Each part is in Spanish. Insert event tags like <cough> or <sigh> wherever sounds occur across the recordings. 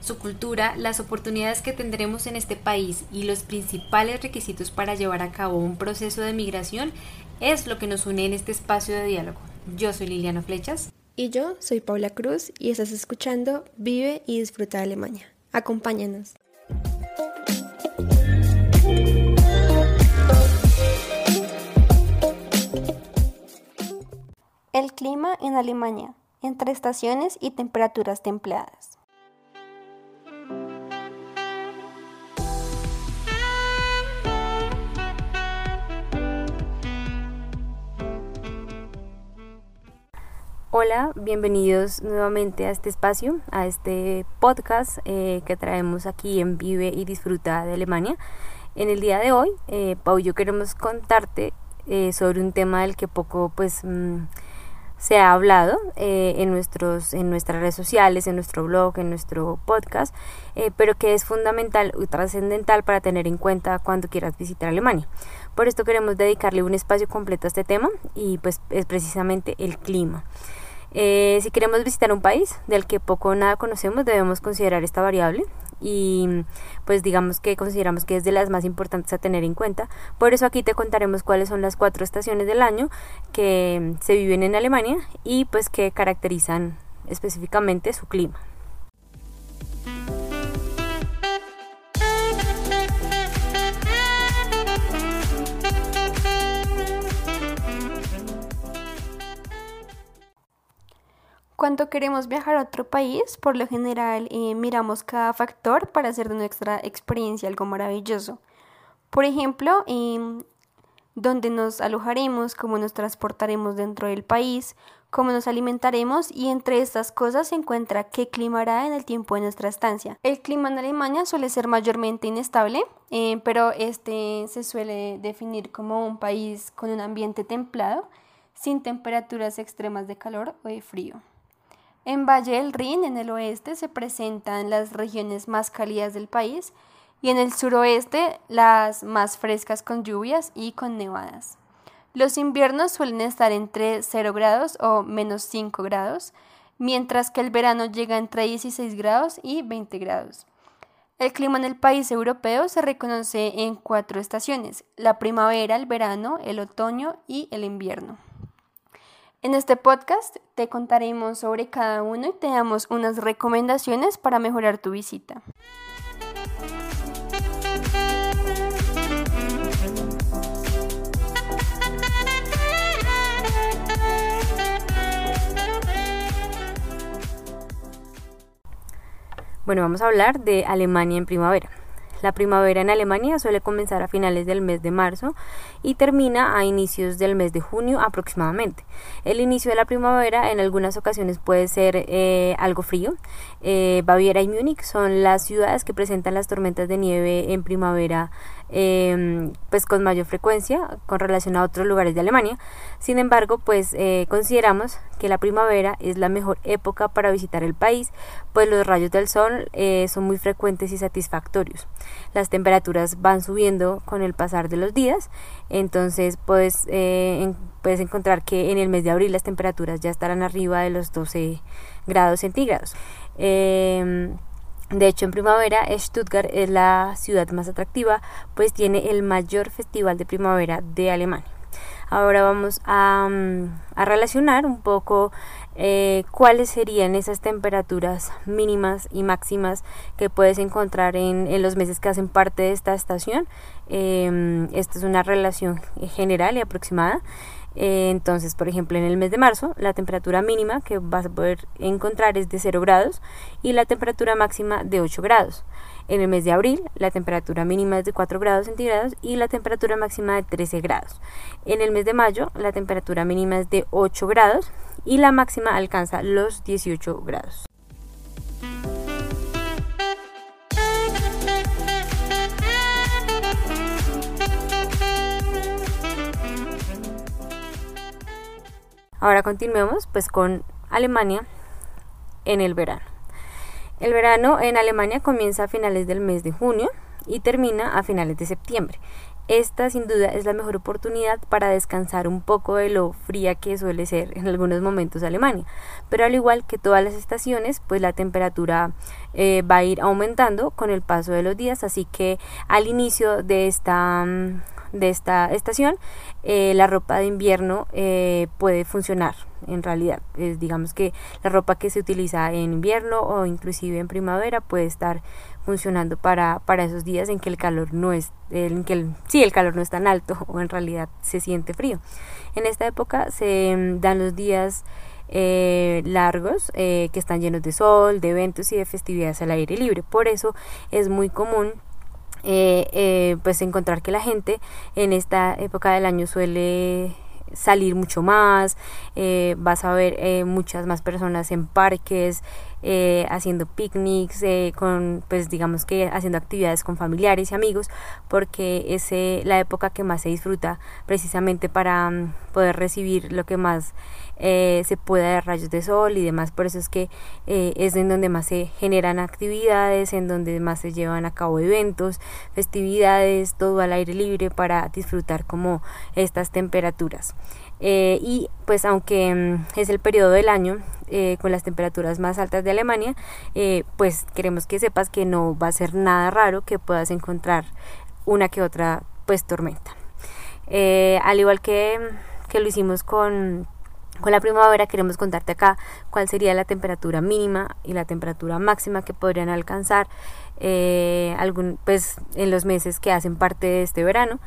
Su cultura, las oportunidades que tendremos en este país y los principales requisitos para llevar a cabo un proceso de migración es lo que nos une en este espacio de diálogo. Yo soy Liliana Flechas. Y yo soy Paula Cruz y estás escuchando Vive y Disfruta de Alemania. Acompáñanos. El clima en Alemania, entre estaciones y temperaturas templadas. Hola, bienvenidos nuevamente a este espacio, a este podcast eh, que traemos aquí en Vive y Disfruta de Alemania. En el día de hoy, eh, Pau y yo queremos contarte eh, sobre un tema del que poco pues mm, se ha hablado eh, en, nuestros, en nuestras redes sociales, en nuestro blog, en nuestro podcast, eh, pero que es fundamental y trascendental para tener en cuenta cuando quieras visitar Alemania. Por esto queremos dedicarle un espacio completo a este tema y pues es precisamente el clima. Eh, si queremos visitar un país del que poco o nada conocemos, debemos considerar esta variable y pues digamos que consideramos que es de las más importantes a tener en cuenta. Por eso aquí te contaremos cuáles son las cuatro estaciones del año que se viven en Alemania y pues que caracterizan específicamente su clima. Cuando queremos viajar a otro país, por lo general eh, miramos cada factor para hacer de nuestra experiencia algo maravilloso. Por ejemplo, em, dónde nos alojaremos, cómo nos transportaremos dentro del país, cómo nos alimentaremos y entre estas cosas se encuentra qué clima hará en el tiempo de nuestra estancia. El clima en Alemania suele ser mayormente inestable, eh, pero este se suele definir como un país con un ambiente templado, sin temperaturas extremas de calor o de frío. En Valle del Rin, en el oeste, se presentan las regiones más cálidas del país y en el suroeste las más frescas con lluvias y con nevadas. Los inviernos suelen estar entre 0 grados o menos 5 grados, mientras que el verano llega entre 16 grados y 20 grados. El clima en el país europeo se reconoce en cuatro estaciones, la primavera, el verano, el otoño y el invierno. En este podcast te contaremos sobre cada uno y te damos unas recomendaciones para mejorar tu visita. Bueno, vamos a hablar de Alemania en primavera. La primavera en Alemania suele comenzar a finales del mes de marzo y termina a inicios del mes de junio aproximadamente. El inicio de la primavera en algunas ocasiones puede ser eh, algo frío. Eh, Baviera y Múnich son las ciudades que presentan las tormentas de nieve en primavera Em, pues con mayor frecuencia con relación a otros lugares de Alemania. Sin embargo, pues eh, consideramos que la primavera es la mejor época para visitar el país, pues los rayos del sol eh, son muy frecuentes y satisfactorios. Las temperaturas van subiendo con el pasar de los días, entonces pues puedes encontrar que en el mes de abril las temperaturas ya estarán arriba de los 12 grados centígrados. De hecho, en primavera Stuttgart es la ciudad más atractiva, pues tiene el mayor festival de primavera de Alemania. Ahora vamos a, mm, relacionar un poco eh, cuáles serían esas temperaturas mínimas y máximas que puedes encontrar en, los meses que hacen parte de esta estación. Em, esta es una relación general y aproximada. Eh, entonces, por ejemplo, en el mes de marzo, la temperatura mínima que vas a poder encontrar es de 0 grados y la temperatura máxima de 8 grados. En el mes de abril, la temperatura mínima es de 4 grados centígrados y la temperatura máxima de 13 grados. En el mes de mayo, la temperatura mínima es de 8 grados y la máxima alcanza los 18 grados. Ahora continuemos pues con Alemania en el verano. El verano en Alemania comienza a finales del mes de junio y termina a finales de septiembre. Esta sin duda es la mejor oportunidad para descansar un poco de lo fría que suele ser en algunos momentos Alemania. Pero al igual que todas las estaciones, pues la temperatura eh, va a ir aumentando con el paso de los días, así que al inicio de esta mm, de esta estación, eh, la ropa de invierno eh, puede funcionar en realidad. Es, digamos que la ropa que se utiliza en invierno o inclusive en primavera puede estar funcionando para, para esos días en que el calor no es, en que el, sí, el calor no es tan alto <laughs> o en realidad se siente frío. En esta época se mm, dan los días eh, largos que están llenos de sol, de eventos y de festividades al aire libre. Por eso es muy común eh, eh, pues encontrar que la gente en esta época del año suele salir mucho más, eh, vas a ver eh, muchas más personas en parques, eh, haciendo picnics, con, pues digamos que haciendo actividades con familiares y amigos, porque es la época que más se disfruta precisamente para mm, poder recibir lo que más se pueda de rayos de sol y demás, por eso es que es en donde más se generan actividades, en donde más se llevan a cabo eventos, festividades, todo al aire libre para disfrutar como estas temperaturas. Eh, y pues aunque mm, es el periodo del año eh, con las temperaturas más altas de Alemania, eh, pues queremos que sepas que no va a ser nada raro que puedas encontrar una que otra pues tormenta. al igual que, que lo hicimos con con la primavera queremos contarte acá cuál sería la temperatura mínima y la temperatura máxima que podrían alcanzar algún, pues, en los meses que hacen parte de este verano.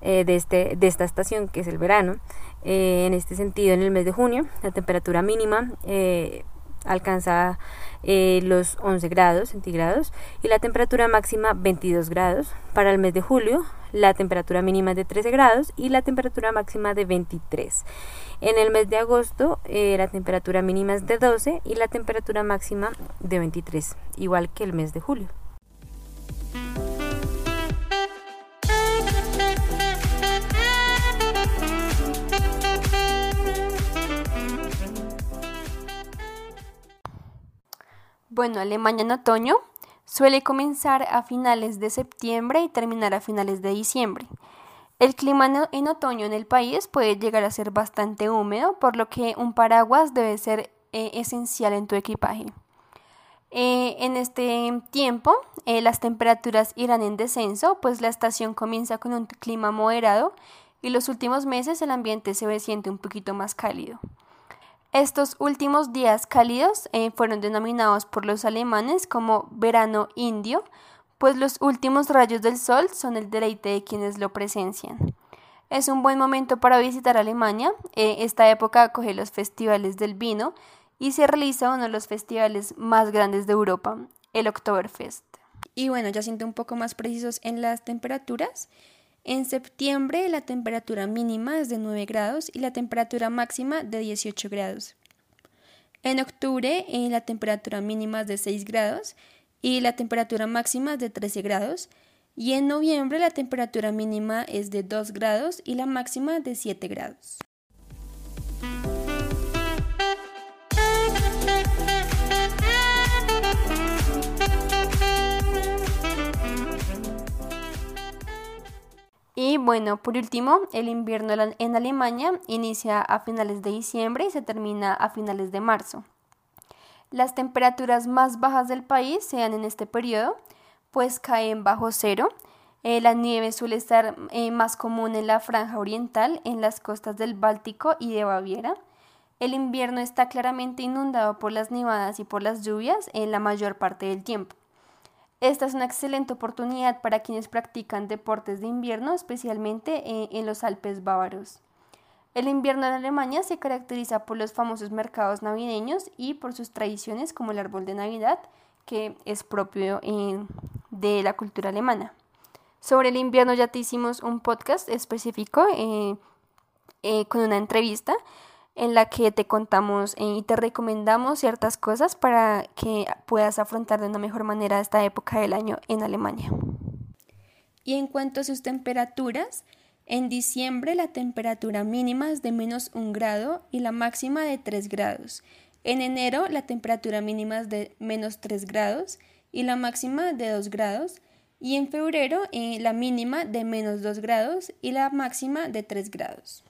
De, este, de esta estación que es el verano. Eh, en este sentido, en el mes de junio, la temperatura mínima eh, alcanza los 11 grados centígrados y la temperatura máxima 22 grados. Para el mes de julio, la temperatura mínima es de 13 grados y la temperatura máxima de 23. En el mes de agosto, la temperatura mínima es de 12 y la temperatura máxima de 23, igual que el mes de julio. Bueno, Alemania en otoño suele comenzar a finales de septiembre y terminar a finales de diciembre. El clima en otoño en el país puede llegar a ser bastante húmedo, por lo que un paraguas debe ser eh, esencial en tu equipaje. Eh, en este tiempo, eh, las temperaturas irán en descenso, pues la estación comienza con un clima moderado y los últimos meses el ambiente se siente un poquito más cálido. Estos últimos días cálidos eh, fueron denominados por los alemanes como verano indio, pues los últimos rayos del sol son el deleite de quienes lo presencian. Es un buen momento para visitar Alemania. Eh, esta época acoge los festivales del vino y se realiza uno de los festivales más grandes de Europa, el Oktoberfest. Y bueno, ya siento un poco más precisos en las temperaturas. En septiembre la temperatura mínima es de 9 grados y la temperatura máxima de 18 grados. En octubre eh, la temperatura mínima es de 6 grados y la temperatura máxima es de 13 grados. Y en noviembre la temperatura mínima es de 2 grados y la máxima de 7 grados. Y bueno, por último, el invierno en Alemania inicia a finales de diciembre y se termina a finales de marzo. Las temperaturas más bajas del país se dan en este periodo, pues caen bajo cero. Eh, la nieve suele estar eh, más común en la franja oriental, en las costas del Báltico y de Baviera. El invierno está claramente inundado por las nevadas y por las lluvias en la mayor parte del tiempo. Esta es una excelente oportunidad para quienes practican deportes de invierno, especialmente en, los Alpes bávaros. El invierno en Alemania se caracteriza por los famosos mercados navideños y por sus tradiciones como el árbol de Navidad, que es propio de la cultura alemana. Sobre el invierno ya te hicimos un podcast específico eh, eh, con una entrevista en la que te contamos eh, y te recomendamos ciertas cosas para que puedas afrontar de una mejor manera esta época del año en Alemania. Y en cuanto a sus temperaturas, En diciembre la temperatura mínima es de menos 1 grado y la máxima de 3 grados. En enero la temperatura mínima es de menos 3 grados y la máxima de 2 grados. Y en febrero eh, la mínima de menos 2 grados y la máxima de 3 grados.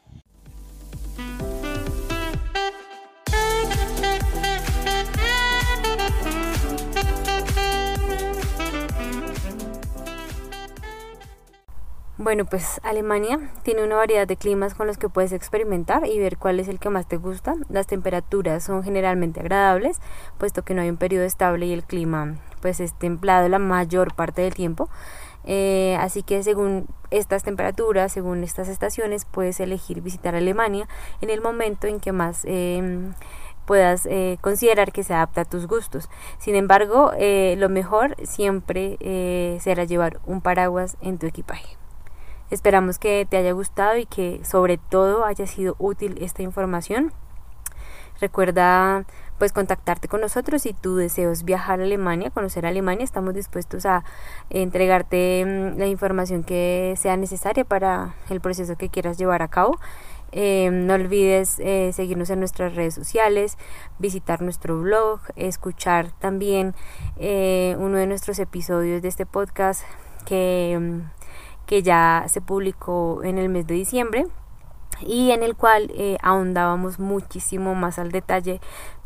Bueno, pues Alemania tiene una variedad de climas con los que puedes experimentar y ver cuál es el que más te gusta. Las temperaturas son generalmente agradables, puesto que no hay un periodo estable y el clima pues es templado la mayor parte del tiempo. Eh, así que según estas temperaturas, según estas estaciones, puedes elegir visitar Alemania en el momento en que más em, puedas eh, considerar que se adapta a tus gustos. Sin embargo, eh, lo mejor siempre será llevar un paraguas en tu equipaje. Esperamos que te haya gustado y que sobre todo haya sido útil esta información. Recuerda pues contactarte con nosotros si tú deseas viajar a Alemania, conocer Alemania, estamos dispuestos a entregarte mm, la información que sea necesaria para el proceso que quieras llevar a cabo. Em, no olvides eh, seguirnos en nuestras redes sociales, visitar nuestro blog, escuchar también eh, uno de nuestros episodios de este podcast que mm, que ya se publicó en el mes de diciembre y en el cual eh, ahondábamos muchísimo más al detalle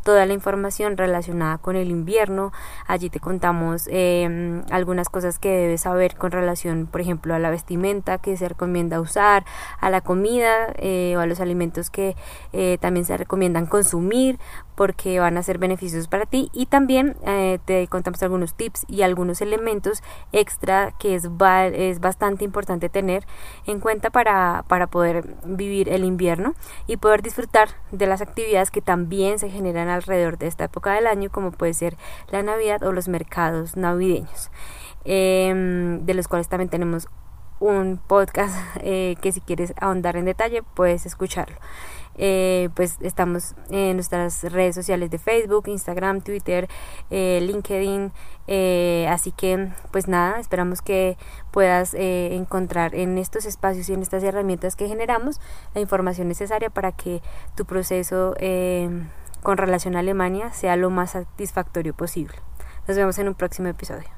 toda la información relacionada con el invierno. Allí te contamos em, algunas cosas que debes saber con relación, por ejemplo, a la vestimenta que se recomienda usar, a la comida eh, o a los alimentos que eh, también se recomiendan consumir porque van a ser beneficios para ti y también eh, te contamos algunos tips y algunos elementos extra que es, es bastante importante tener en cuenta para, para poder vivir el invierno y poder disfrutar de las actividades que también se generan alrededor de esta época del año, como puede ser la Navidad o los mercados navideños, em, de los cuales también tenemos un podcast <laughs> eh, que si quieres ahondar en detalle puedes escucharlo. Eh, pues estamos en nuestras redes sociales de Facebook, Instagram, Twitter, eh, LinkedIn. así que pues nada, esperamos que puedas encontrar en estos espacios y en estas herramientas que generamos la información necesaria para que tu proceso con relación a Alemania sea lo más satisfactorio posible. Nos vemos en un próximo episodio.